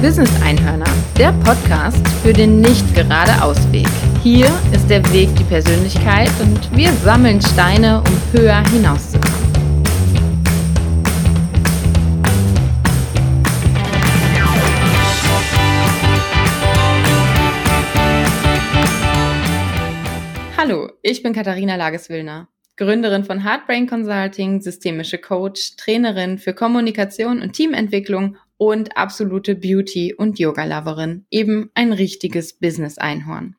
Business Einhörner, der Podcast für den nicht gerade Ausweg. Hier ist der Weg die Persönlichkeit und wir sammeln Steine, um höher hinauszukommen. Hallo, ich bin Katharina Lageswillner. Gründerin von Heartbrain Consulting, systemische Coach, Trainerin für Kommunikation und Teamentwicklung und absolute Beauty- und Yoga-Loverin. Eben ein richtiges Business-Einhorn.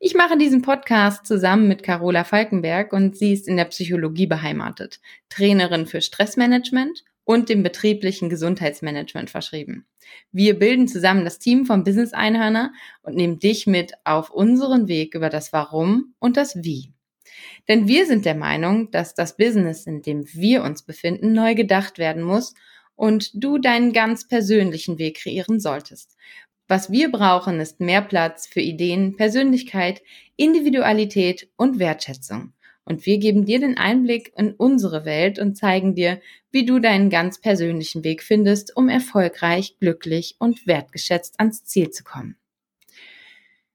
Ich mache diesen Podcast zusammen mit Carola Falkenberg und sie ist in der Psychologie beheimatet, Trainerin für Stressmanagement und dem betrieblichen Gesundheitsmanagement verschrieben. Wir bilden zusammen das Team vom Business Einhörner und nehmen dich mit auf unseren Weg über das Warum und das Wie. Denn wir sind der Meinung, dass das Business, in dem wir uns befinden, neu gedacht werden muss und du deinen ganz persönlichen Weg kreieren solltest. Was wir brauchen, ist mehr Platz für Ideen, Persönlichkeit, Individualität und Wertschätzung. Und wir geben dir den Einblick in unsere Welt und zeigen dir, wie du deinen ganz persönlichen Weg findest, um erfolgreich, glücklich und wertgeschätzt ans Ziel zu kommen.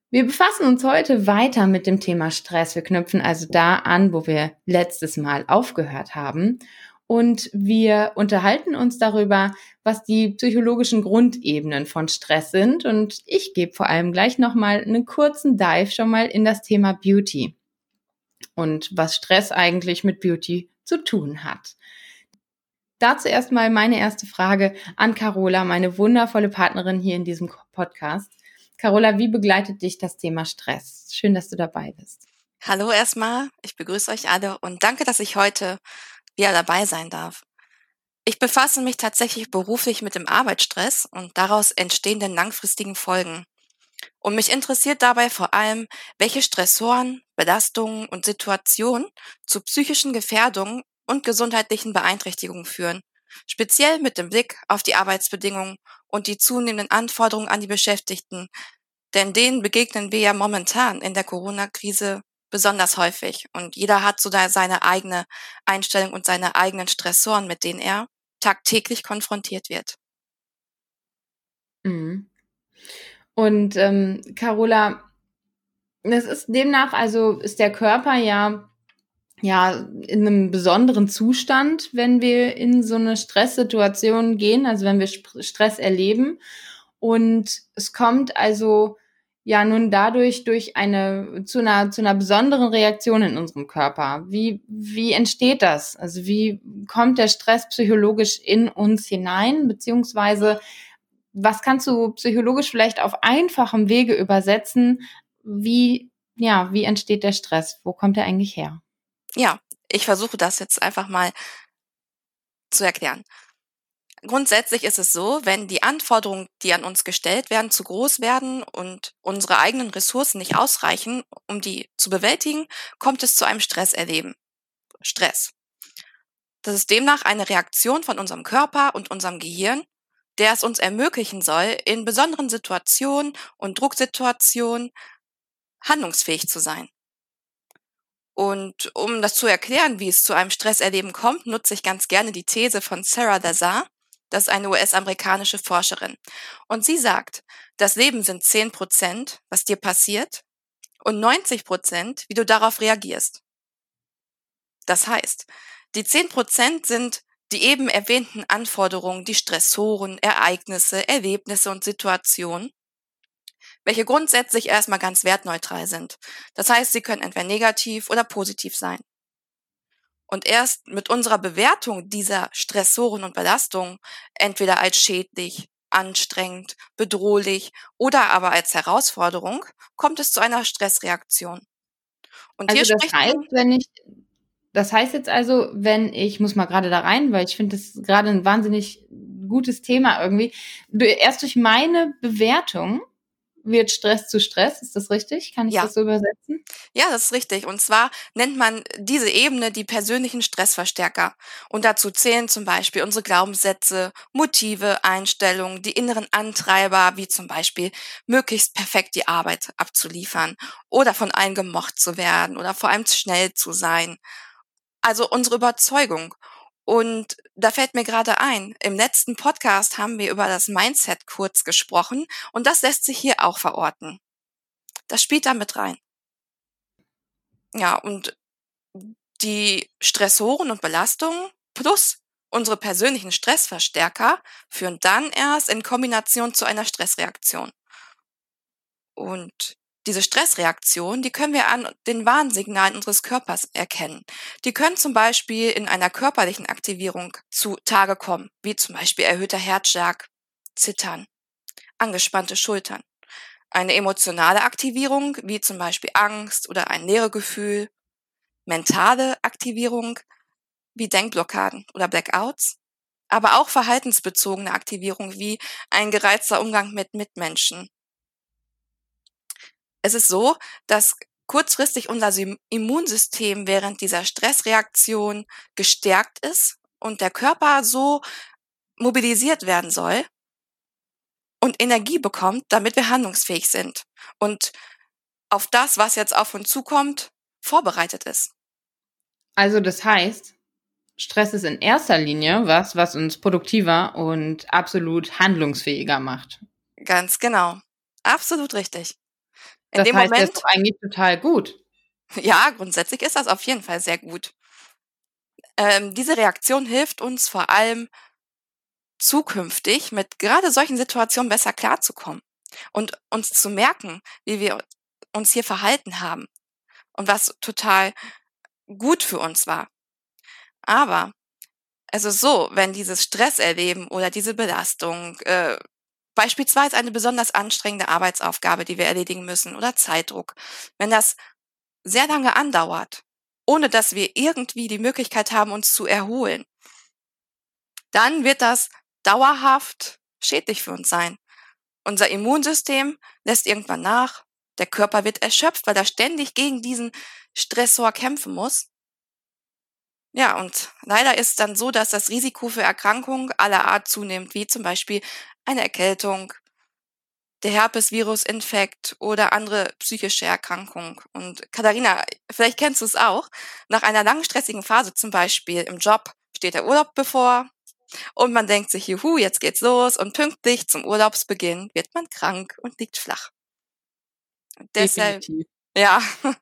Wir befassen uns heute weiter mit dem Thema Stress. Wir knüpfen also da an, wo wir letztes Mal aufgehört haben. Und wir unterhalten uns darüber, was die psychologischen Grundebenen von Stress sind. Und ich gebe vor allem gleich nochmal einen kurzen Dive schon mal in das Thema Beauty und was Stress eigentlich mit Beauty zu tun hat. Dazu erstmal meine erste Frage an Carola, meine wundervolle Partnerin hier in diesem Podcast. Carola, wie begleitet dich das Thema Stress? Schön, dass du dabei bist. Hallo erstmal, ich begrüße euch alle und danke, dass ich heute wieder dabei sein darf. Ich befasse mich tatsächlich beruflich mit dem Arbeitsstress und daraus entstehenden langfristigen Folgen. Und mich interessiert dabei vor allem, welche Stressoren, Belastungen und Situationen zu psychischen Gefährdungen und gesundheitlichen Beeinträchtigungen führen, speziell mit dem Blick auf die Arbeitsbedingungen und die zunehmenden Anforderungen an die Beschäftigten, denn denen begegnen wir ja momentan in der Corona-Krise besonders häufig und jeder hat so seine eigene Einstellung und seine eigenen Stressoren, mit denen er tagtäglich konfrontiert wird. Mhm. Und ähm, Carola, das ist demnach, also ist der Körper ja ja in einem besonderen Zustand, wenn wir in so eine Stresssituation gehen, also wenn wir Stress erleben. Und es kommt also ja nun dadurch durch eine zu einer zu einer besonderen Reaktion in unserem Körper. Wie wie entsteht das? Also wie kommt der Stress psychologisch in uns hinein beziehungsweise was kannst du psychologisch vielleicht auf einfachem Wege übersetzen? Wie ja, wie entsteht der Stress? Wo kommt er eigentlich her? Ja, ich versuche das jetzt einfach mal zu erklären. Grundsätzlich ist es so, wenn die Anforderungen, die an uns gestellt werden, zu groß werden und unsere eigenen Ressourcen nicht ausreichen, um die zu bewältigen, kommt es zu einem Stresserleben. Stress. Das ist demnach eine Reaktion von unserem Körper und unserem Gehirn, der es uns ermöglichen soll, in besonderen Situationen und Drucksituationen handlungsfähig zu sein. Und um das zu erklären, wie es zu einem Stresserleben kommt, nutze ich ganz gerne die These von Sarah Lazar. Das ist eine US-amerikanische Forscherin. Und sie sagt, das Leben sind 10 Prozent, was dir passiert, und 90 Prozent, wie du darauf reagierst. Das heißt, die 10 Prozent sind die eben erwähnten Anforderungen, die Stressoren, Ereignisse, Erlebnisse und Situationen welche grundsätzlich erstmal ganz wertneutral sind. Das heißt, sie können entweder negativ oder positiv sein. Und erst mit unserer Bewertung dieser Stressoren und Belastungen, entweder als schädlich, anstrengend, bedrohlich oder aber als Herausforderung, kommt es zu einer Stressreaktion. Und also hier das heißt, wenn ich, das heißt jetzt also, wenn ich muss mal gerade da rein, weil ich finde das gerade ein wahnsinnig gutes Thema irgendwie. Erst durch meine Bewertung wird Stress zu Stress. Ist das richtig? Kann ich ja. das so übersetzen? Ja, das ist richtig. Und zwar nennt man diese Ebene die persönlichen Stressverstärker. Und dazu zählen zum Beispiel unsere Glaubenssätze, Motive, Einstellungen, die inneren Antreiber, wie zum Beispiel möglichst perfekt die Arbeit abzuliefern oder von allen gemocht zu werden oder vor allem schnell zu sein. Also unsere Überzeugung. Und da fällt mir gerade ein, im letzten Podcast haben wir über das Mindset kurz gesprochen und das lässt sich hier auch verorten. Das spielt da mit rein. Ja, und die Stressoren und Belastungen plus unsere persönlichen Stressverstärker führen dann erst in Kombination zu einer Stressreaktion. Und diese Stressreaktion, die können wir an den Warnsignalen unseres Körpers erkennen. Die können zum Beispiel in einer körperlichen Aktivierung zu Tage kommen, wie zum Beispiel erhöhter Herzschlag, Zittern, angespannte Schultern. Eine emotionale Aktivierung, wie zum Beispiel Angst oder ein Leeregefühl. Mentale Aktivierung, wie Denkblockaden oder Blackouts. Aber auch verhaltensbezogene Aktivierung, wie ein gereizter Umgang mit Mitmenschen es ist so, dass kurzfristig unser Immunsystem während dieser Stressreaktion gestärkt ist und der Körper so mobilisiert werden soll und Energie bekommt, damit wir handlungsfähig sind und auf das, was jetzt auf uns zukommt, vorbereitet ist. Also das heißt, Stress ist in erster Linie was, was uns produktiver und absolut handlungsfähiger macht. Ganz genau. Absolut richtig. In das dem heißt, Moment, das ist eigentlich total gut. Ja, grundsätzlich ist das auf jeden Fall sehr gut. Ähm, diese Reaktion hilft uns vor allem zukünftig mit gerade solchen Situationen besser klarzukommen und uns zu merken, wie wir uns hier verhalten haben und was total gut für uns war. Aber also so, wenn dieses Stresserleben oder diese Belastung äh, Beispielsweise eine besonders anstrengende Arbeitsaufgabe, die wir erledigen müssen oder Zeitdruck. Wenn das sehr lange andauert, ohne dass wir irgendwie die Möglichkeit haben, uns zu erholen, dann wird das dauerhaft schädlich für uns sein. Unser Immunsystem lässt irgendwann nach, der Körper wird erschöpft, weil er ständig gegen diesen Stressor kämpfen muss. Ja, und leider ist dann so, dass das Risiko für Erkrankungen aller Art zunimmt, wie zum Beispiel eine Erkältung, der Herpesvirusinfekt oder andere psychische Erkrankung. Und Katharina, vielleicht kennst du es auch. Nach einer langen stressigen Phase, zum Beispiel im Job, steht der Urlaub bevor. Und man denkt sich, juhu, jetzt geht's los. Und pünktlich zum Urlaubsbeginn wird man krank und liegt flach. Deshalb, Definitiv. Ja.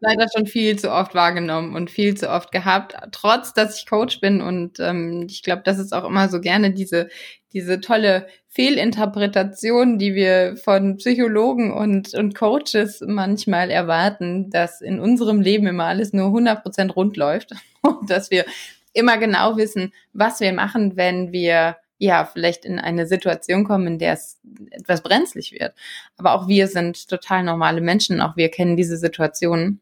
Leider schon viel zu oft wahrgenommen und viel zu oft gehabt, trotz dass ich Coach bin. Und ähm, ich glaube, das ist auch immer so gerne diese, diese tolle Fehlinterpretation, die wir von Psychologen und, und Coaches manchmal erwarten, dass in unserem Leben immer alles nur 100 Prozent rund läuft und dass wir immer genau wissen, was wir machen, wenn wir ja, vielleicht in eine Situation kommen, in der es etwas brenzlig wird. Aber auch wir sind total normale Menschen, auch wir kennen diese Situationen.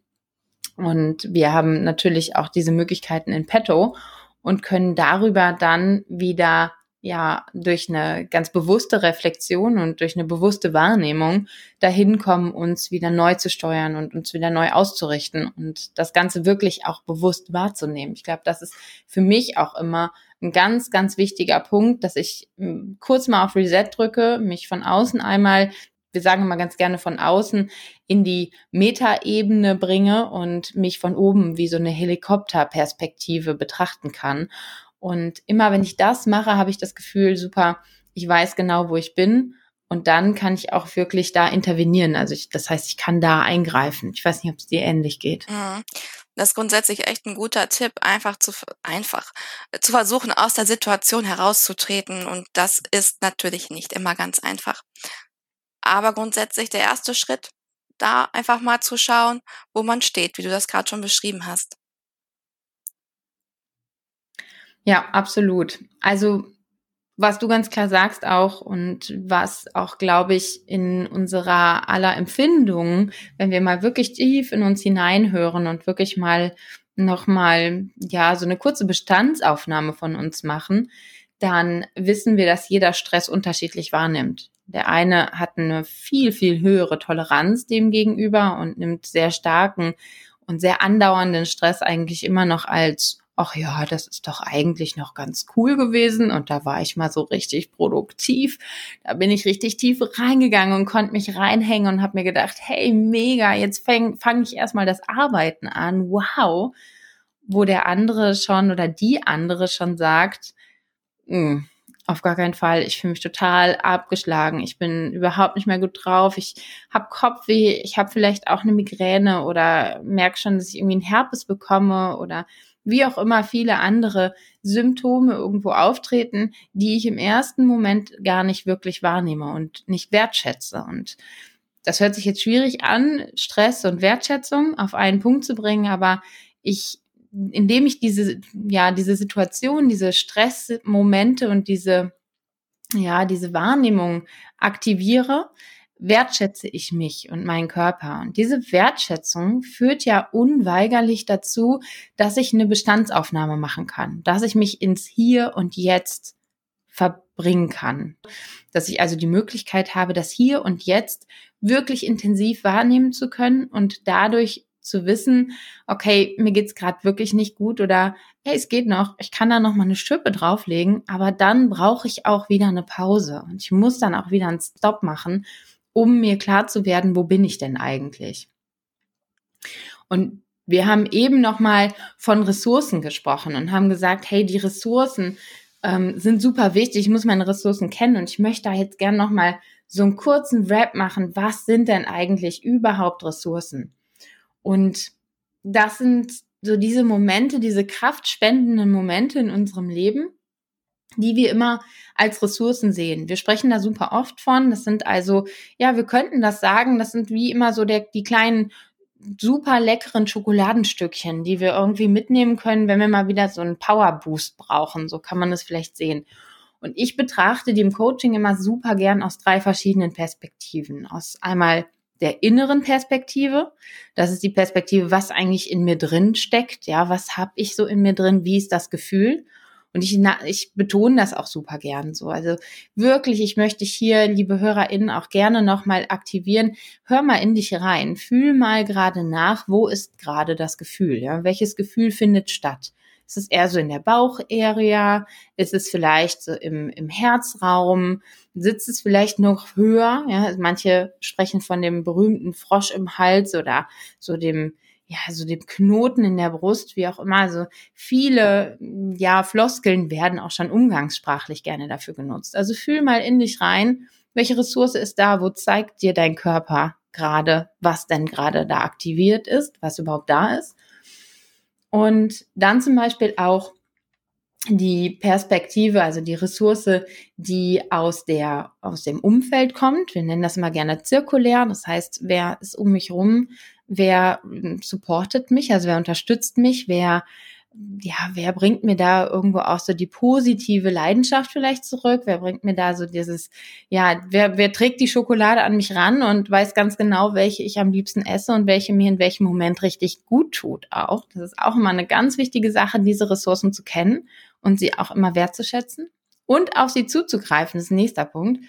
Und wir haben natürlich auch diese Möglichkeiten in petto und können darüber dann wieder ja durch eine ganz bewusste Reflexion und durch eine bewusste Wahrnehmung dahin kommen, uns wieder neu zu steuern und uns wieder neu auszurichten und das Ganze wirklich auch bewusst wahrzunehmen. Ich glaube, das ist für mich auch immer ein ganz, ganz wichtiger Punkt, dass ich hm, kurz mal auf Reset drücke, mich von außen einmal, wir sagen immer ganz gerne von außen, in die Metaebene bringe und mich von oben wie so eine Helikopterperspektive betrachten kann. Und immer wenn ich das mache, habe ich das Gefühl, super, ich weiß genau, wo ich bin. Und dann kann ich auch wirklich da intervenieren. Also ich, das heißt, ich kann da eingreifen. Ich weiß nicht, ob es dir ähnlich geht. Mhm. Das ist grundsätzlich echt ein guter Tipp, einfach zu, einfach zu versuchen, aus der Situation herauszutreten. Und das ist natürlich nicht immer ganz einfach. Aber grundsätzlich der erste Schritt, da einfach mal zu schauen, wo man steht, wie du das gerade schon beschrieben hast. Ja, absolut. Also was du ganz klar sagst auch und was auch, glaube ich, in unserer aller Empfindung, wenn wir mal wirklich tief in uns hineinhören und wirklich mal nochmal, ja, so eine kurze Bestandsaufnahme von uns machen, dann wissen wir, dass jeder Stress unterschiedlich wahrnimmt. Der eine hat eine viel, viel höhere Toleranz dem gegenüber und nimmt sehr starken und sehr andauernden Stress eigentlich immer noch als ach ja, das ist doch eigentlich noch ganz cool gewesen und da war ich mal so richtig produktiv. Da bin ich richtig tief reingegangen und konnte mich reinhängen und habe mir gedacht, hey, mega, jetzt fange fang ich erstmal das Arbeiten an. Wow. wo der andere schon oder die andere schon sagt, hm, auf gar keinen Fall. Ich fühle mich total abgeschlagen. Ich bin überhaupt nicht mehr gut drauf. Ich habe Kopfweh. Ich habe vielleicht auch eine Migräne oder merke schon, dass ich irgendwie einen Herpes bekomme oder wie auch immer viele andere Symptome irgendwo auftreten, die ich im ersten Moment gar nicht wirklich wahrnehme und nicht wertschätze. Und das hört sich jetzt schwierig an, Stress und Wertschätzung auf einen Punkt zu bringen, aber ich indem ich diese, ja, diese Situation, diese Stressmomente und diese, ja, diese Wahrnehmung aktiviere, wertschätze ich mich und meinen Körper. Und diese Wertschätzung führt ja unweigerlich dazu, dass ich eine Bestandsaufnahme machen kann, dass ich mich ins Hier und Jetzt verbringen kann. Dass ich also die Möglichkeit habe, das Hier und Jetzt wirklich intensiv wahrnehmen zu können und dadurch zu wissen, okay, mir geht's gerade wirklich nicht gut oder hey, es geht noch, ich kann da noch mal eine Schippe drauflegen, aber dann brauche ich auch wieder eine Pause und ich muss dann auch wieder einen Stop machen, um mir klar zu werden, wo bin ich denn eigentlich? Und wir haben eben noch mal von Ressourcen gesprochen und haben gesagt, hey, die Ressourcen ähm, sind super wichtig. Ich muss meine Ressourcen kennen und ich möchte da jetzt gern noch mal so einen kurzen Rap machen. Was sind denn eigentlich überhaupt Ressourcen? Und das sind so diese Momente, diese kraftspendenden Momente in unserem Leben, die wir immer als Ressourcen sehen. Wir sprechen da super oft von. Das sind also, ja, wir könnten das sagen, das sind wie immer so der, die kleinen super leckeren Schokoladenstückchen, die wir irgendwie mitnehmen können, wenn wir mal wieder so einen Power Boost brauchen. So kann man das vielleicht sehen. Und ich betrachte die im Coaching immer super gern aus drei verschiedenen Perspektiven. Aus einmal der inneren Perspektive. Das ist die Perspektive, was eigentlich in mir drin steckt. Ja, was habe ich so in mir drin? Wie ist das Gefühl? Und ich, ich betone das auch super gern so. Also wirklich, ich möchte hier, liebe HörerInnen, auch gerne nochmal aktivieren. Hör mal in dich rein. Fühl mal gerade nach, wo ist gerade das Gefühl? Ja? Welches Gefühl findet statt? Ist es eher so in der Baucharea? Ist es vielleicht so im, im Herzraum? Sitzt es vielleicht noch höher? Ja, also manche sprechen von dem berühmten Frosch im Hals oder so dem, ja, so dem Knoten in der Brust, wie auch immer. Also viele, ja, Floskeln werden auch schon umgangssprachlich gerne dafür genutzt. Also fühl mal in dich rein. Welche Ressource ist da? Wo zeigt dir dein Körper gerade, was denn gerade da aktiviert ist, was überhaupt da ist? Und dann zum Beispiel auch die Perspektive, also die Ressource, die aus der, aus dem Umfeld kommt. Wir nennen das immer gerne zirkulär. Das heißt, wer ist um mich rum? Wer supportet mich? Also wer unterstützt mich? Wer ja, wer bringt mir da irgendwo auch so die positive Leidenschaft vielleicht zurück? Wer bringt mir da so dieses, ja, wer, wer trägt die Schokolade an mich ran und weiß ganz genau, welche ich am liebsten esse und welche mir in welchem Moment richtig gut tut auch. Das ist auch immer eine ganz wichtige Sache, diese Ressourcen zu kennen und sie auch immer wertzuschätzen und auf sie zuzugreifen. Das ist ein nächster Punkt.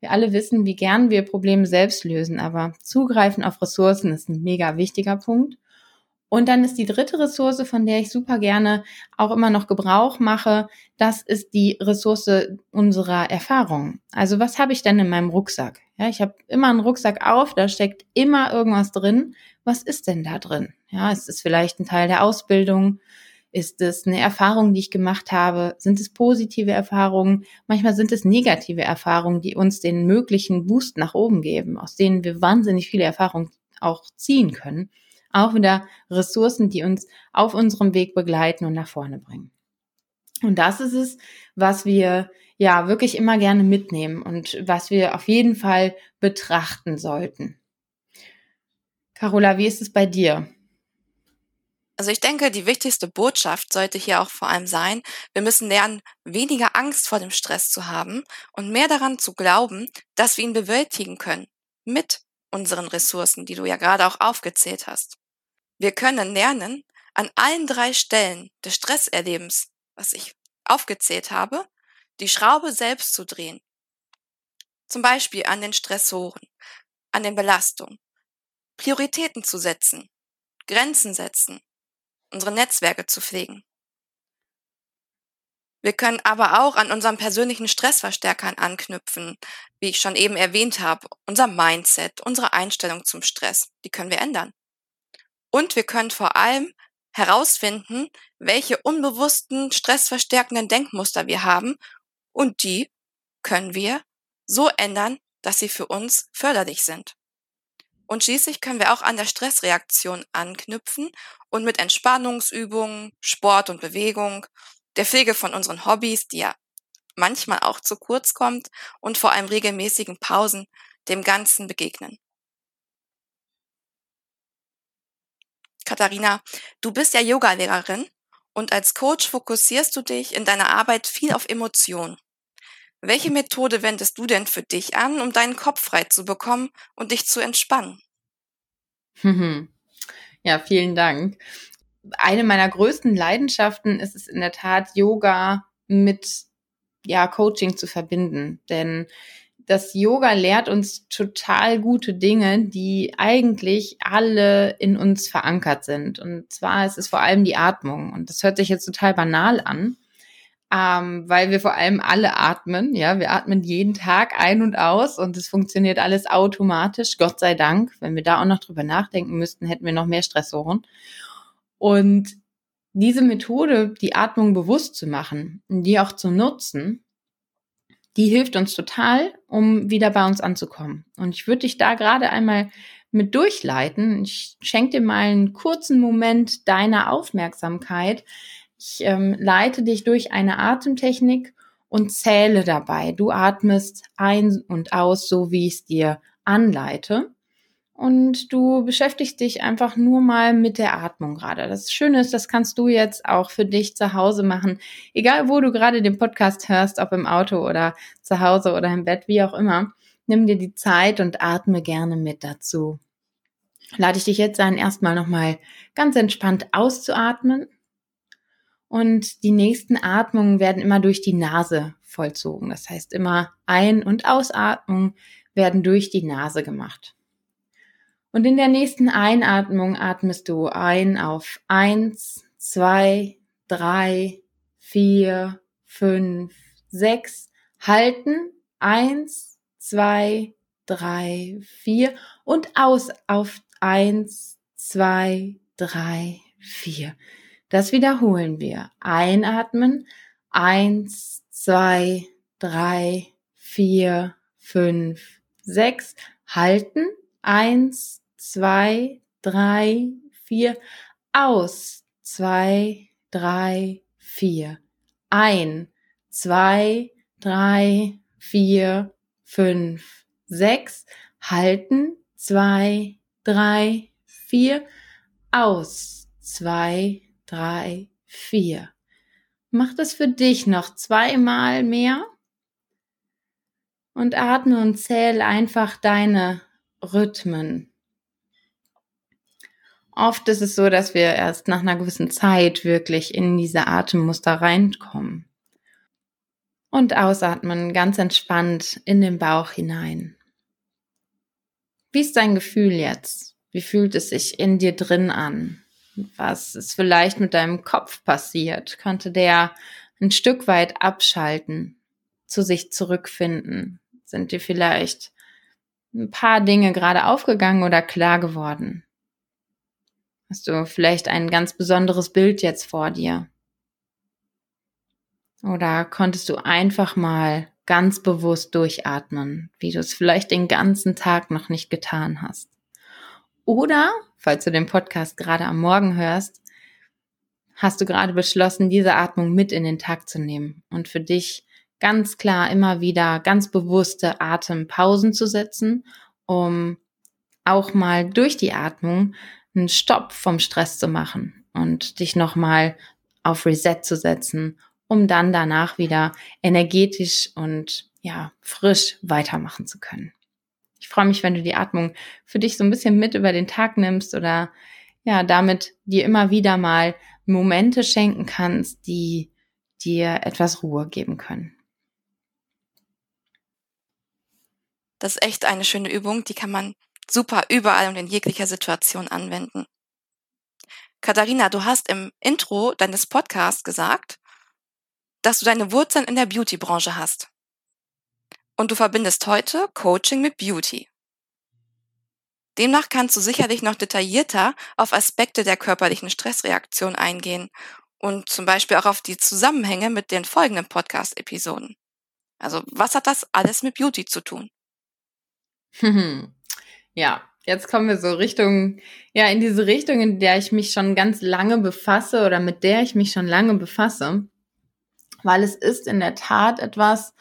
Wir alle wissen, wie gern wir Probleme selbst lösen, aber zugreifen auf Ressourcen ist ein mega wichtiger Punkt. Und dann ist die dritte Ressource, von der ich super gerne auch immer noch Gebrauch mache, das ist die Ressource unserer Erfahrung. Also was habe ich denn in meinem Rucksack? Ja, ich habe immer einen Rucksack auf, da steckt immer irgendwas drin. Was ist denn da drin? Ja, ist es vielleicht ein Teil der Ausbildung? Ist es eine Erfahrung, die ich gemacht habe? Sind es positive Erfahrungen? Manchmal sind es negative Erfahrungen, die uns den möglichen Boost nach oben geben, aus denen wir wahnsinnig viele Erfahrungen auch ziehen können auch wieder Ressourcen, die uns auf unserem Weg begleiten und nach vorne bringen. Und das ist es, was wir ja wirklich immer gerne mitnehmen und was wir auf jeden Fall betrachten sollten. Carola, wie ist es bei dir? Also ich denke, die wichtigste Botschaft sollte hier auch vor allem sein, wir müssen lernen, weniger Angst vor dem Stress zu haben und mehr daran zu glauben, dass wir ihn bewältigen können. Mit unseren Ressourcen, die du ja gerade auch aufgezählt hast. Wir können lernen, an allen drei Stellen des Stresserlebens, was ich aufgezählt habe, die Schraube selbst zu drehen. Zum Beispiel an den Stressoren, an den Belastungen, Prioritäten zu setzen, Grenzen setzen, unsere Netzwerke zu pflegen. Wir können aber auch an unseren persönlichen Stressverstärkern anknüpfen, wie ich schon eben erwähnt habe, unser Mindset, unsere Einstellung zum Stress, die können wir ändern. Und wir können vor allem herausfinden, welche unbewussten, stressverstärkenden Denkmuster wir haben und die können wir so ändern, dass sie für uns förderlich sind. Und schließlich können wir auch an der Stressreaktion anknüpfen und mit Entspannungsübungen, Sport und Bewegung, der Pflege von unseren Hobbys, die ja manchmal auch zu kurz kommt, und vor allem regelmäßigen Pausen dem Ganzen begegnen. Katharina, du bist ja Yogalehrerin und als Coach fokussierst du dich in deiner Arbeit viel auf Emotionen. Welche Methode wendest du denn für dich an, um deinen Kopf frei zu bekommen und dich zu entspannen? Ja, vielen Dank. Eine meiner größten Leidenschaften ist es in der Tat, Yoga mit ja, Coaching zu verbinden. Denn das Yoga lehrt uns total gute Dinge, die eigentlich alle in uns verankert sind. Und zwar ist es vor allem die Atmung. Und das hört sich jetzt total banal an ähm, weil wir vor allem alle atmen. Ja, wir atmen jeden Tag ein und aus und es funktioniert alles automatisch, Gott sei Dank. Wenn wir da auch noch drüber nachdenken müssten, hätten wir noch mehr Stressoren. Und diese Methode, die Atmung bewusst zu machen und die auch zu nutzen, die hilft uns total, um wieder bei uns anzukommen. Und ich würde dich da gerade einmal mit durchleiten. Ich schenke dir mal einen kurzen Moment deiner Aufmerksamkeit, ich ähm, leite dich durch eine Atemtechnik und zähle dabei. Du atmest ein und aus, so wie ich es dir anleite. Und du beschäftigst dich einfach nur mal mit der Atmung gerade. Das Schöne ist, das kannst du jetzt auch für dich zu Hause machen. Egal, wo du gerade den Podcast hörst, ob im Auto oder zu Hause oder im Bett, wie auch immer. Nimm dir die Zeit und atme gerne mit dazu. Lade ich dich jetzt ein, erstmal nochmal ganz entspannt auszuatmen und die nächsten Atmungen werden immer durch die Nase vollzogen. Das heißt, immer Ein- und Ausatmung werden durch die Nase gemacht. Und in der nächsten Einatmung atmest du ein auf eins, zwei, drei, vier, fünf, sechs. Halten. Eins, zwei, drei, vier. Und aus auf eins, zwei, drei, vier. Das wiederholen wir. Einatmen. Eins, zwei, drei, vier, fünf, sechs. Halten. Eins, zwei, drei, vier. Aus. Zwei, drei, vier. Ein, zwei, drei, vier, fünf, sechs. Halten. Zwei, drei, vier. Aus. Zwei, drei, vier. Mach das für dich noch zweimal mehr und atme und zähle einfach deine Rhythmen. Oft ist es so, dass wir erst nach einer gewissen Zeit wirklich in diese Atemmuster reinkommen. Und ausatmen ganz entspannt in den Bauch hinein. Wie ist dein Gefühl jetzt? Wie fühlt es sich in dir drin an? Was ist vielleicht mit deinem Kopf passiert? Könnte der ein Stück weit abschalten, zu sich zurückfinden? Sind dir vielleicht ein paar Dinge gerade aufgegangen oder klar geworden? Hast du vielleicht ein ganz besonderes Bild jetzt vor dir? Oder konntest du einfach mal ganz bewusst durchatmen, wie du es vielleicht den ganzen Tag noch nicht getan hast? Oder, falls du den Podcast gerade am Morgen hörst, hast du gerade beschlossen, diese Atmung mit in den Tag zu nehmen und für dich ganz klar immer wieder ganz bewusste Atempausen zu setzen, um auch mal durch die Atmung einen Stopp vom Stress zu machen und dich nochmal auf Reset zu setzen, um dann danach wieder energetisch und ja, frisch weitermachen zu können. Ich freue mich, wenn du die Atmung für dich so ein bisschen mit über den Tag nimmst oder ja, damit dir immer wieder mal Momente schenken kannst, die dir etwas Ruhe geben können. Das ist echt eine schöne Übung, die kann man super überall und in jeglicher Situation anwenden. Katharina, du hast im Intro deines Podcasts gesagt, dass du deine Wurzeln in der Beauty-Branche hast. Und du verbindest heute Coaching mit Beauty. Demnach kannst du sicherlich noch detaillierter auf Aspekte der körperlichen Stressreaktion eingehen und zum Beispiel auch auf die Zusammenhänge mit den folgenden Podcast-Episoden. Also was hat das alles mit Beauty zu tun? ja, jetzt kommen wir so Richtung, ja, in diese Richtung, in der ich mich schon ganz lange befasse oder mit der ich mich schon lange befasse, weil es ist in der Tat etwas,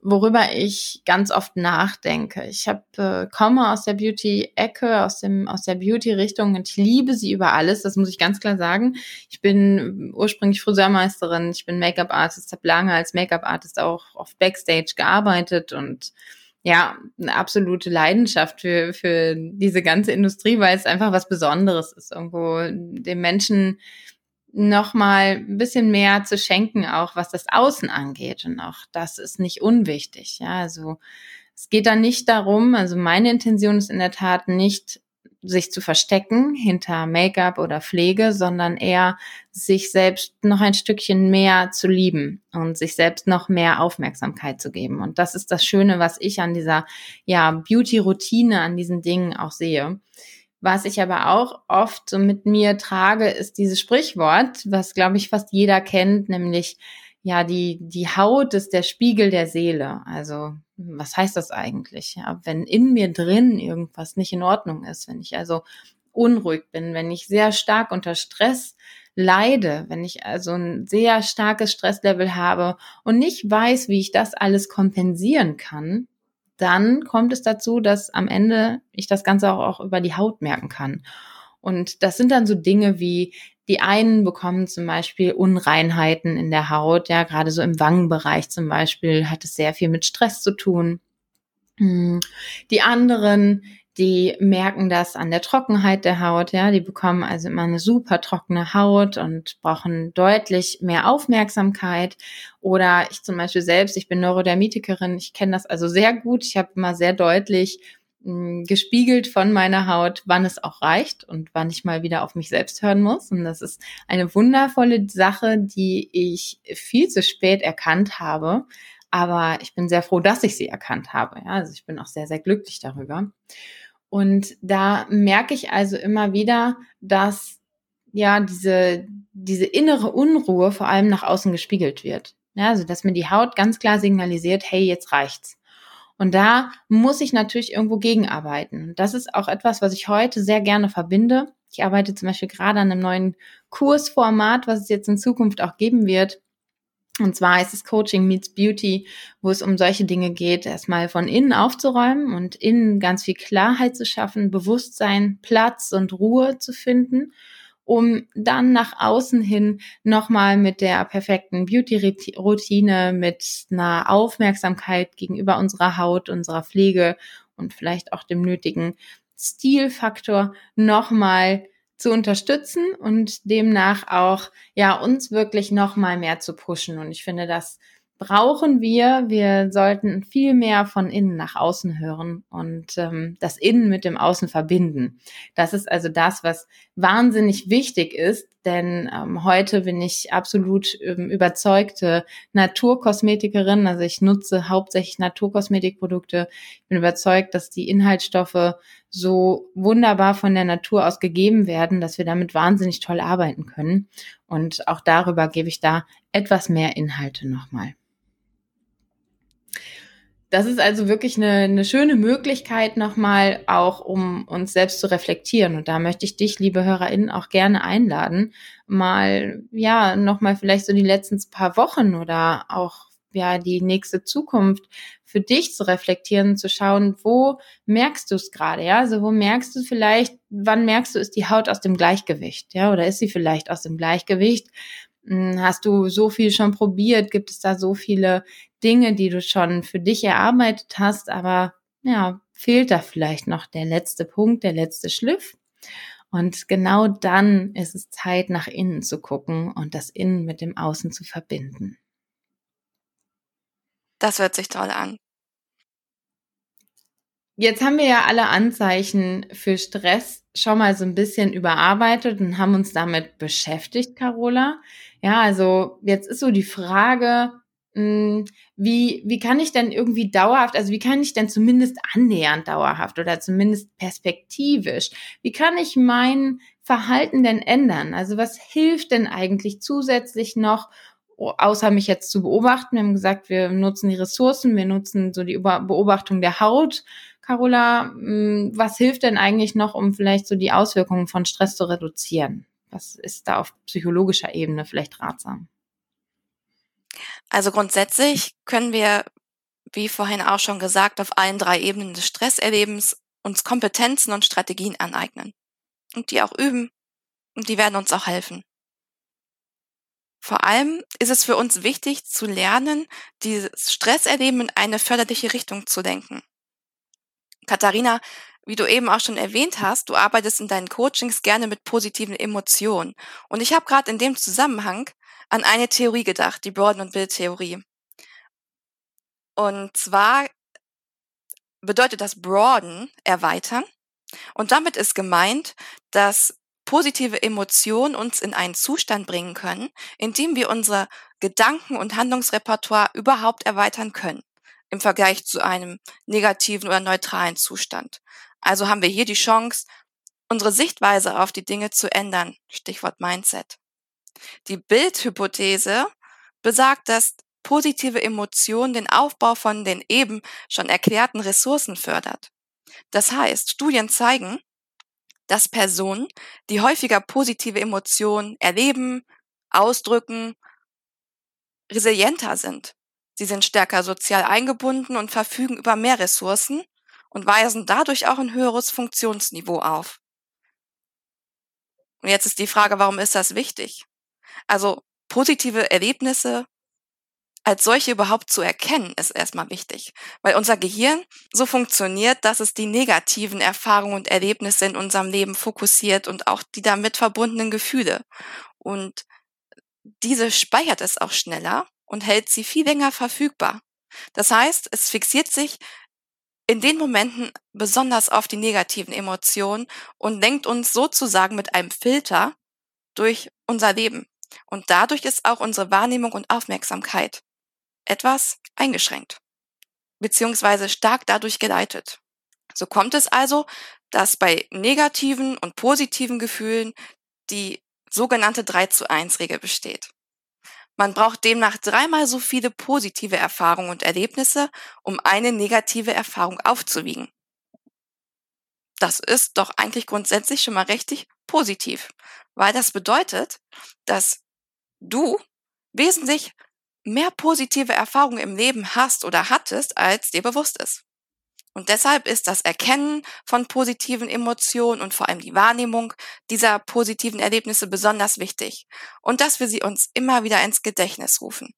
worüber ich ganz oft nachdenke. Ich hab, äh, komme aus der Beauty-Ecke, aus, dem, aus der Beauty-Richtung und ich liebe sie über alles, das muss ich ganz klar sagen. Ich bin ursprünglich Friseurmeisterin, ich bin Make-up-Artist, habe lange als Make-up-Artist auch auf Backstage gearbeitet und ja, eine absolute Leidenschaft für, für diese ganze Industrie, weil es einfach was Besonderes ist, irgendwo den Menschen noch mal ein bisschen mehr zu schenken, auch was das Außen angeht. Und auch das ist nicht unwichtig. Ja, also es geht da nicht darum, also meine Intention ist in der Tat nicht, sich zu verstecken hinter Make-up oder Pflege, sondern eher sich selbst noch ein Stückchen mehr zu lieben und sich selbst noch mehr Aufmerksamkeit zu geben. Und das ist das Schöne, was ich an dieser, ja, Beauty-Routine, an diesen Dingen auch sehe was ich aber auch oft so mit mir trage, ist dieses Sprichwort, was glaube ich fast jeder kennt, nämlich ja, die, die Haut ist der Spiegel der Seele. Also, was heißt das eigentlich? Ja, wenn in mir drin irgendwas nicht in Ordnung ist, wenn ich also unruhig bin, wenn ich sehr stark unter Stress leide, wenn ich also ein sehr starkes Stresslevel habe und nicht weiß, wie ich das alles kompensieren kann, dann kommt es dazu, dass am Ende ich das Ganze auch, auch über die Haut merken kann. Und das sind dann so Dinge wie, die einen bekommen zum Beispiel Unreinheiten in der Haut, ja, gerade so im Wangenbereich zum Beispiel hat es sehr viel mit Stress zu tun. Hm. Die anderen, die merken das an der Trockenheit der Haut, ja, die bekommen also immer eine super trockene Haut und brauchen deutlich mehr Aufmerksamkeit. Oder ich zum Beispiel selbst, ich bin Neurodermitikerin, ich kenne das also sehr gut. Ich habe immer sehr deutlich mh, hm, gespiegelt von meiner Haut, wann es auch reicht und wann ich mal wieder auf mich selbst hören muss. Und das ist eine wundervolle Sache, die ich viel zu spät erkannt habe. Aber ich bin sehr froh, dass ich sie erkannt habe. Ja, also ich bin auch sehr, sehr glücklich darüber. Und da merke ich also immer wieder, dass ja diese, diese innere Unruhe vor allem nach außen gespiegelt wird. Ja, also dass mir die Haut ganz klar signalisiert, hey, jetzt reicht's. Und da muss ich natürlich irgendwo gegenarbeiten. Das ist auch etwas, was ich heute sehr gerne verbinde. Ich arbeite zum Beispiel gerade an einem neuen Kursformat, was es jetzt in Zukunft auch geben wird, und zwar heißt es Coaching Meets Beauty, wo es um solche Dinge geht, erstmal von innen aufzuräumen und innen ganz viel Klarheit zu schaffen, Bewusstsein, Platz und Ruhe zu finden, um dann nach außen hin nochmal mit der perfekten Beauty-Routine, mit einer Aufmerksamkeit gegenüber unserer Haut, unserer Pflege und vielleicht auch dem nötigen Stilfaktor nochmal zu unterstützen und demnach auch ja uns wirklich noch mal mehr zu pushen und ich finde das brauchen wir. Wir sollten viel mehr von innen nach außen hören und ähm, das Innen mit dem Außen verbinden. Das ist also das, was wahnsinnig wichtig ist, denn ähm, heute bin ich absolut ähm, überzeugte Naturkosmetikerin. Also ich nutze hauptsächlich Naturkosmetikprodukte. Ich bin überzeugt, dass die Inhaltsstoffe so wunderbar von der Natur aus gegeben werden, dass wir damit wahnsinnig toll arbeiten können. Und auch darüber gebe ich da etwas mehr Inhalte nochmal. Das ist also wirklich eine, eine schöne Möglichkeit nochmal auch, um uns selbst zu reflektieren. Und da möchte ich dich, liebe HörerInnen, auch gerne einladen, mal, ja, nochmal vielleicht so die letzten paar Wochen oder auch ja die nächste Zukunft für dich zu reflektieren, zu schauen, wo merkst du es gerade, ja? Also wo merkst du vielleicht, wann merkst du, ist die Haut aus dem Gleichgewicht, ja? Oder ist sie vielleicht aus dem Gleichgewicht? Hm, hast du so viel schon probiert? Gibt es da so viele Dinge, die du schon für dich erarbeitet hast, aber ja, fehlt da vielleicht noch der letzte Punkt, der letzte Schliff? Und genau dann ist es Zeit, nach innen zu gucken und das Innen mit dem Außen zu verbinden. Das hört sich toll an. Jetzt haben wir ja alle Anzeichen für Stress schon mal so ein bisschen überarbeitet und haben uns damit beschäftigt, Carola. Ja, also jetzt ist so die Frage, hm, wie, wie kann ich denn irgendwie dauerhaft, also wie kann ich denn zumindest annähernd dauerhaft oder zumindest perspektivisch, wie kann ich mein Verhalten denn ändern? Also was hilft denn eigentlich zusätzlich noch, außer mich jetzt zu beobachten? Wir haben gesagt, wir nutzen die Ressourcen, wir nutzen so die Beobachtung der Haut. Carola, hm, was hilft denn eigentlich noch, um vielleicht so die Auswirkungen von Stress zu reduzieren? Was ist da auf psychologischer Ebene vielleicht ratsam? Also grundsätzlich können wir, wie vorhin auch schon gesagt, auf allen drei Ebenen des Stresserlebens uns Kompetenzen und Strategien aneignen und die auch üben und die werden uns auch helfen. Vor allem ist es für uns wichtig zu lernen, dieses Stresserleben in eine förderliche Richtung zu lenken. Katharina, wie du eben auch schon erwähnt hast, du arbeitest in deinen Coachings gerne mit positiven Emotionen. Und ich habe gerade in dem Zusammenhang an eine Theorie gedacht, die Broaden- und Bild-Theorie. Und zwar bedeutet das Broaden erweitern. Und damit ist gemeint, dass positive Emotionen uns in einen Zustand bringen können, in dem wir unser Gedanken- und Handlungsrepertoire überhaupt erweitern können im Vergleich zu einem negativen oder neutralen Zustand. Also haben wir hier die Chance, unsere Sichtweise auf die Dinge zu ändern. Stichwort Mindset. Die Bildhypothese besagt, dass positive Emotionen den Aufbau von den eben schon erklärten Ressourcen fördert. Das heißt, Studien zeigen, dass Personen, die häufiger positive Emotionen erleben, ausdrücken, resilienter sind. Sie sind stärker sozial eingebunden und verfügen über mehr Ressourcen und weisen dadurch auch ein höheres Funktionsniveau auf. Und jetzt ist die Frage, warum ist das wichtig? Also positive Erlebnisse als solche überhaupt zu erkennen, ist erstmal wichtig, weil unser Gehirn so funktioniert, dass es die negativen Erfahrungen und Erlebnisse in unserem Leben fokussiert und auch die damit verbundenen Gefühle. Und diese speichert es auch schneller und hält sie viel länger verfügbar. Das heißt, es fixiert sich in den Momenten besonders auf die negativen Emotionen und lenkt uns sozusagen mit einem Filter durch unser Leben. Und dadurch ist auch unsere Wahrnehmung und Aufmerksamkeit etwas eingeschränkt, beziehungsweise stark dadurch geleitet. So kommt es also, dass bei negativen und positiven Gefühlen die sogenannte 3 zu 1 Regel besteht. Man braucht demnach dreimal so viele positive Erfahrungen und Erlebnisse, um eine negative Erfahrung aufzuwiegen. Das ist doch eigentlich grundsätzlich schon mal richtig positiv, weil das bedeutet, dass du wesentlich mehr positive Erfahrungen im Leben hast oder hattest, als dir bewusst ist. Und deshalb ist das Erkennen von positiven Emotionen und vor allem die Wahrnehmung dieser positiven Erlebnisse besonders wichtig und dass wir sie uns immer wieder ins Gedächtnis rufen.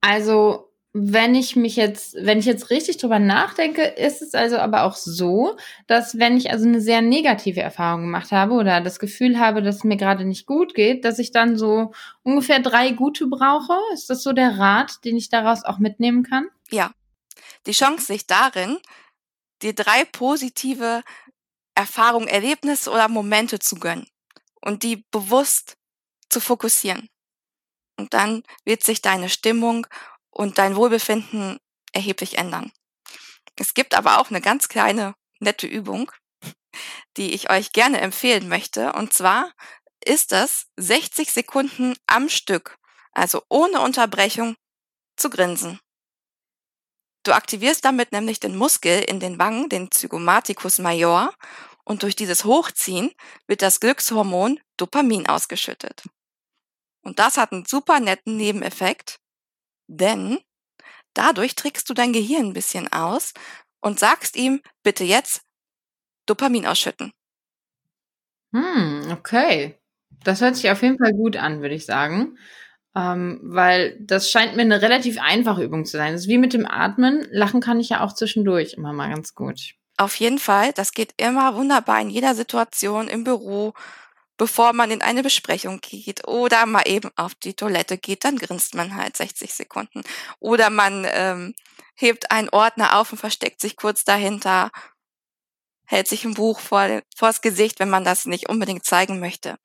Also wenn ich mich jetzt, wenn ich jetzt richtig drüber nachdenke, ist es also aber auch so, dass wenn ich also eine sehr negative Erfahrung gemacht habe oder das Gefühl habe, dass es mir gerade nicht gut geht, dass ich dann so ungefähr drei gute brauche. Ist das so der Rat, den ich daraus auch mitnehmen kann? Ja. Die Chance liegt darin, dir drei positive Erfahrungen, Erlebnisse oder Momente zu gönnen und die bewusst zu fokussieren. Und dann wird sich deine Stimmung und dein Wohlbefinden erheblich ändern. Es gibt aber auch eine ganz kleine, nette Übung, die ich euch gerne empfehlen möchte. Und zwar ist es 60 Sekunden am Stück, also ohne Unterbrechung, zu grinsen. Du aktivierst damit nämlich den Muskel in den Wangen, den Zygomaticus major, und durch dieses Hochziehen wird das Glückshormon Dopamin ausgeschüttet. Und das hat einen super netten Nebeneffekt, denn dadurch trickst du dein Gehirn ein bisschen aus und sagst ihm, bitte jetzt Dopamin ausschütten. Hm, okay. Das hört sich auf jeden Fall gut an, würde ich sagen. Ähm, weil das scheint mir eine relativ einfache Übung zu sein. Das ist wie mit dem Atmen. Lachen kann ich ja auch zwischendurch immer mal ganz gut. Auf jeden Fall. Das geht immer wunderbar in jeder Situation im Büro, bevor man in eine Besprechung geht oder mal eben auf die Toilette geht, dann grinst man halt 60 Sekunden. Oder man ähm, hebt einen Ordner auf und versteckt sich kurz dahinter, hält sich ein Buch vor, vors Gesicht, wenn man das nicht unbedingt zeigen möchte.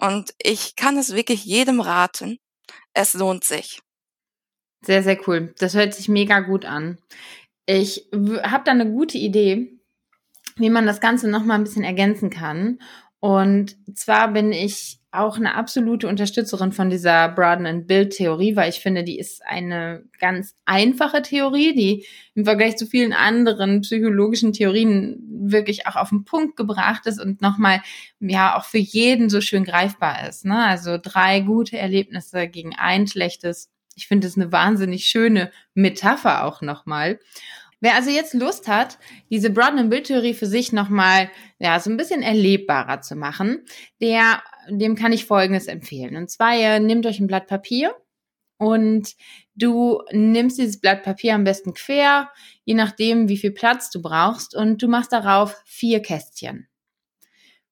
Und ich kann es wirklich jedem raten. Es lohnt sich. Sehr, sehr cool. Das hört sich mega gut an. Ich habe da eine gute Idee, wie man das Ganze noch mal ein bisschen ergänzen kann. Und zwar bin ich auch eine absolute Unterstützerin von dieser Broaden and Build Theorie, weil ich finde, die ist eine ganz einfache Theorie, die im Vergleich zu vielen anderen psychologischen Theorien wirklich auch auf den Punkt gebracht ist und nochmal, ja, auch für jeden so schön greifbar ist. Ne? Also drei gute Erlebnisse gegen ein schlechtes. Ich finde es eine wahnsinnig schöne Metapher auch nochmal. Wer also jetzt Lust hat, diese Broaden-Bildtheorie für sich nochmal ja, so ein bisschen erlebbarer zu machen, der, dem kann ich Folgendes empfehlen. Und zwar, ihr nehmt euch ein Blatt Papier und du nimmst dieses Blatt Papier am besten quer, je nachdem, wie viel Platz du brauchst, und du machst darauf vier Kästchen.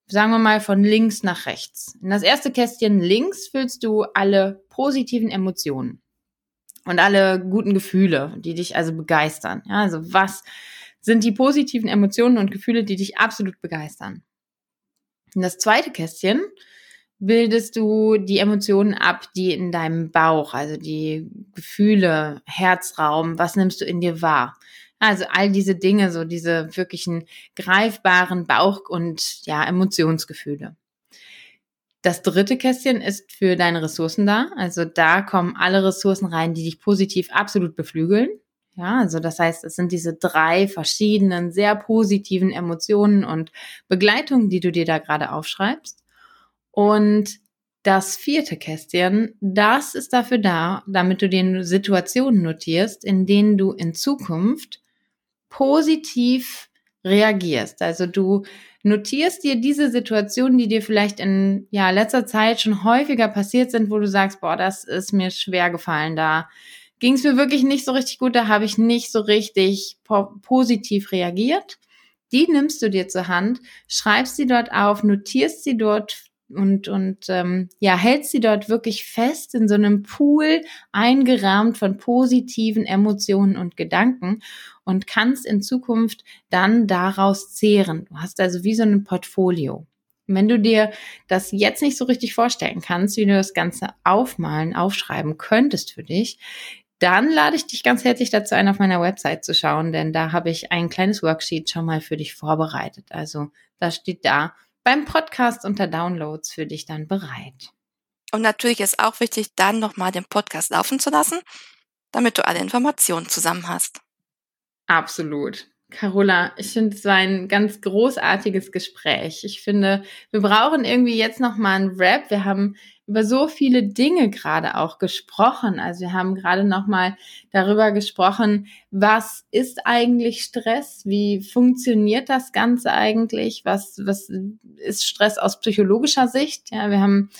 Sagen wir mal von links nach rechts. In das erste Kästchen links füllst du alle positiven Emotionen und alle guten Gefühle, die dich also begeistern. Ja, also was sind die positiven Emotionen und Gefühle, die dich absolut begeistern? In das zweite Kästchen bildest du die Emotionen ab, die in deinem Bauch, also die Gefühle, Herzraum, was nimmst du in dir wahr? Also all diese Dinge, so diese wirklichen greifbaren Bauch- und ja, Emotionsgefühle. Das dritte Kästchen ist für deine Ressourcen da. Also da kommen alle Ressourcen rein, die dich positiv absolut beflügeln. Ja, also das heißt, es sind diese drei verschiedenen, sehr positiven Emotionen und Begleitungen, die du dir da gerade aufschreibst. Und das vierte Kästchen, das ist dafür da, damit du dir Situationen notierst, in denen du in Zukunft positiv reagierst. Also du notierst dir diese Situationen, die dir vielleicht in ja, letzter Zeit schon häufiger passiert sind, wo du sagst, boah, das ist mir schwer gefallen, da ging es mir wirklich nicht so richtig gut, da habe ich nicht so richtig po positiv reagiert. Die nimmst du dir zur Hand, schreibst sie dort auf, notierst sie dort und, und ähm, ja, hältst sie dort wirklich fest in so einem Pool eingerahmt von positiven Emotionen und Gedanken und kannst in Zukunft dann daraus zehren. Du hast also wie so ein Portfolio. wenn du dir das jetzt nicht so richtig vorstellen kannst, wie du das Ganze aufmalen, aufschreiben könntest für dich, dann lade ich dich ganz herzlich dazu ein, auf meiner Website zu schauen, denn da habe ich ein kleines Worksheet schon mal für dich vorbereitet. Also da steht da beim Podcast unter Downloads für dich dann bereit. Und natürlich ist auch wichtig, dann nochmal den Podcast laufen zu lassen, damit du alle Informationen zusammen hast. Absolut. Carola, ich finde, es war ein ganz großartiges Gespräch. Ich finde, wir brauchen irgendwie jetzt noch mal einen Rap. Wir haben über so viele Dinge gerade auch gesprochen. Also wir haben gerade noch mal darüber gesprochen, was ist eigentlich Stress? Wie funktioniert das Ganze eigentlich? Was was ist Stress aus psychologischer Sicht? Ja, wir haben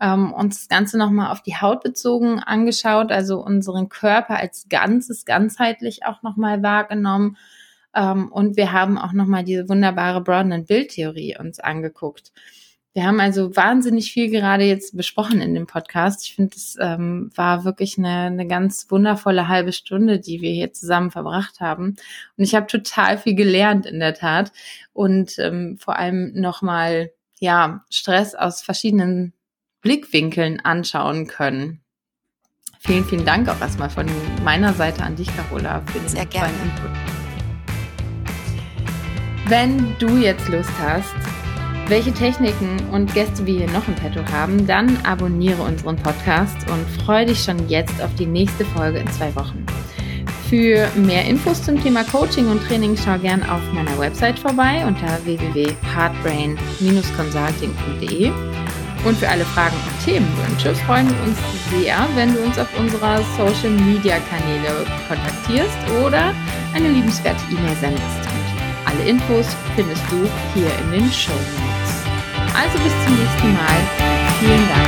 ähm, uns das Ganze noch mal auf die Haut bezogen angeschaut, also unseren Körper als Ganzes ganzheitlich auch noch mal wahrgenommen ähm, und wir haben auch nochmal diese wunderbare Broaden-Bildtheorie uns angeguckt. Wir haben also wahnsinnig viel gerade jetzt besprochen in dem Podcast. Ich finde, es ähm, war wirklich eine, eine ganz wundervolle halbe Stunde, die wir hier zusammen verbracht haben. Und ich habe total viel gelernt in der Tat und ähm, vor allem nochmal ja Stress aus verschiedenen Blickwinkeln anschauen können. Vielen, vielen Dank auch erstmal von meiner Seite an dich, Carola, für den Sehr gerne. Input. Wenn du jetzt Lust hast, welche Techniken und Gäste wir hier noch im Petto haben, dann abonniere unseren Podcast und freue dich schon jetzt auf die nächste Folge in zwei Wochen. Für mehr Infos zum Thema Coaching und Training schau gern auf meiner Website vorbei unter www.heartbrain-consulting.de. Und für alle Fragen und Themenwünsche freuen wir uns sehr, wenn du uns auf unserer Social Media Kanäle kontaktierst oder eine liebenswerte E-Mail sendest. Alle Infos findest du hier in den Show Notes. Also bis zum nächsten Mal. Vielen Dank.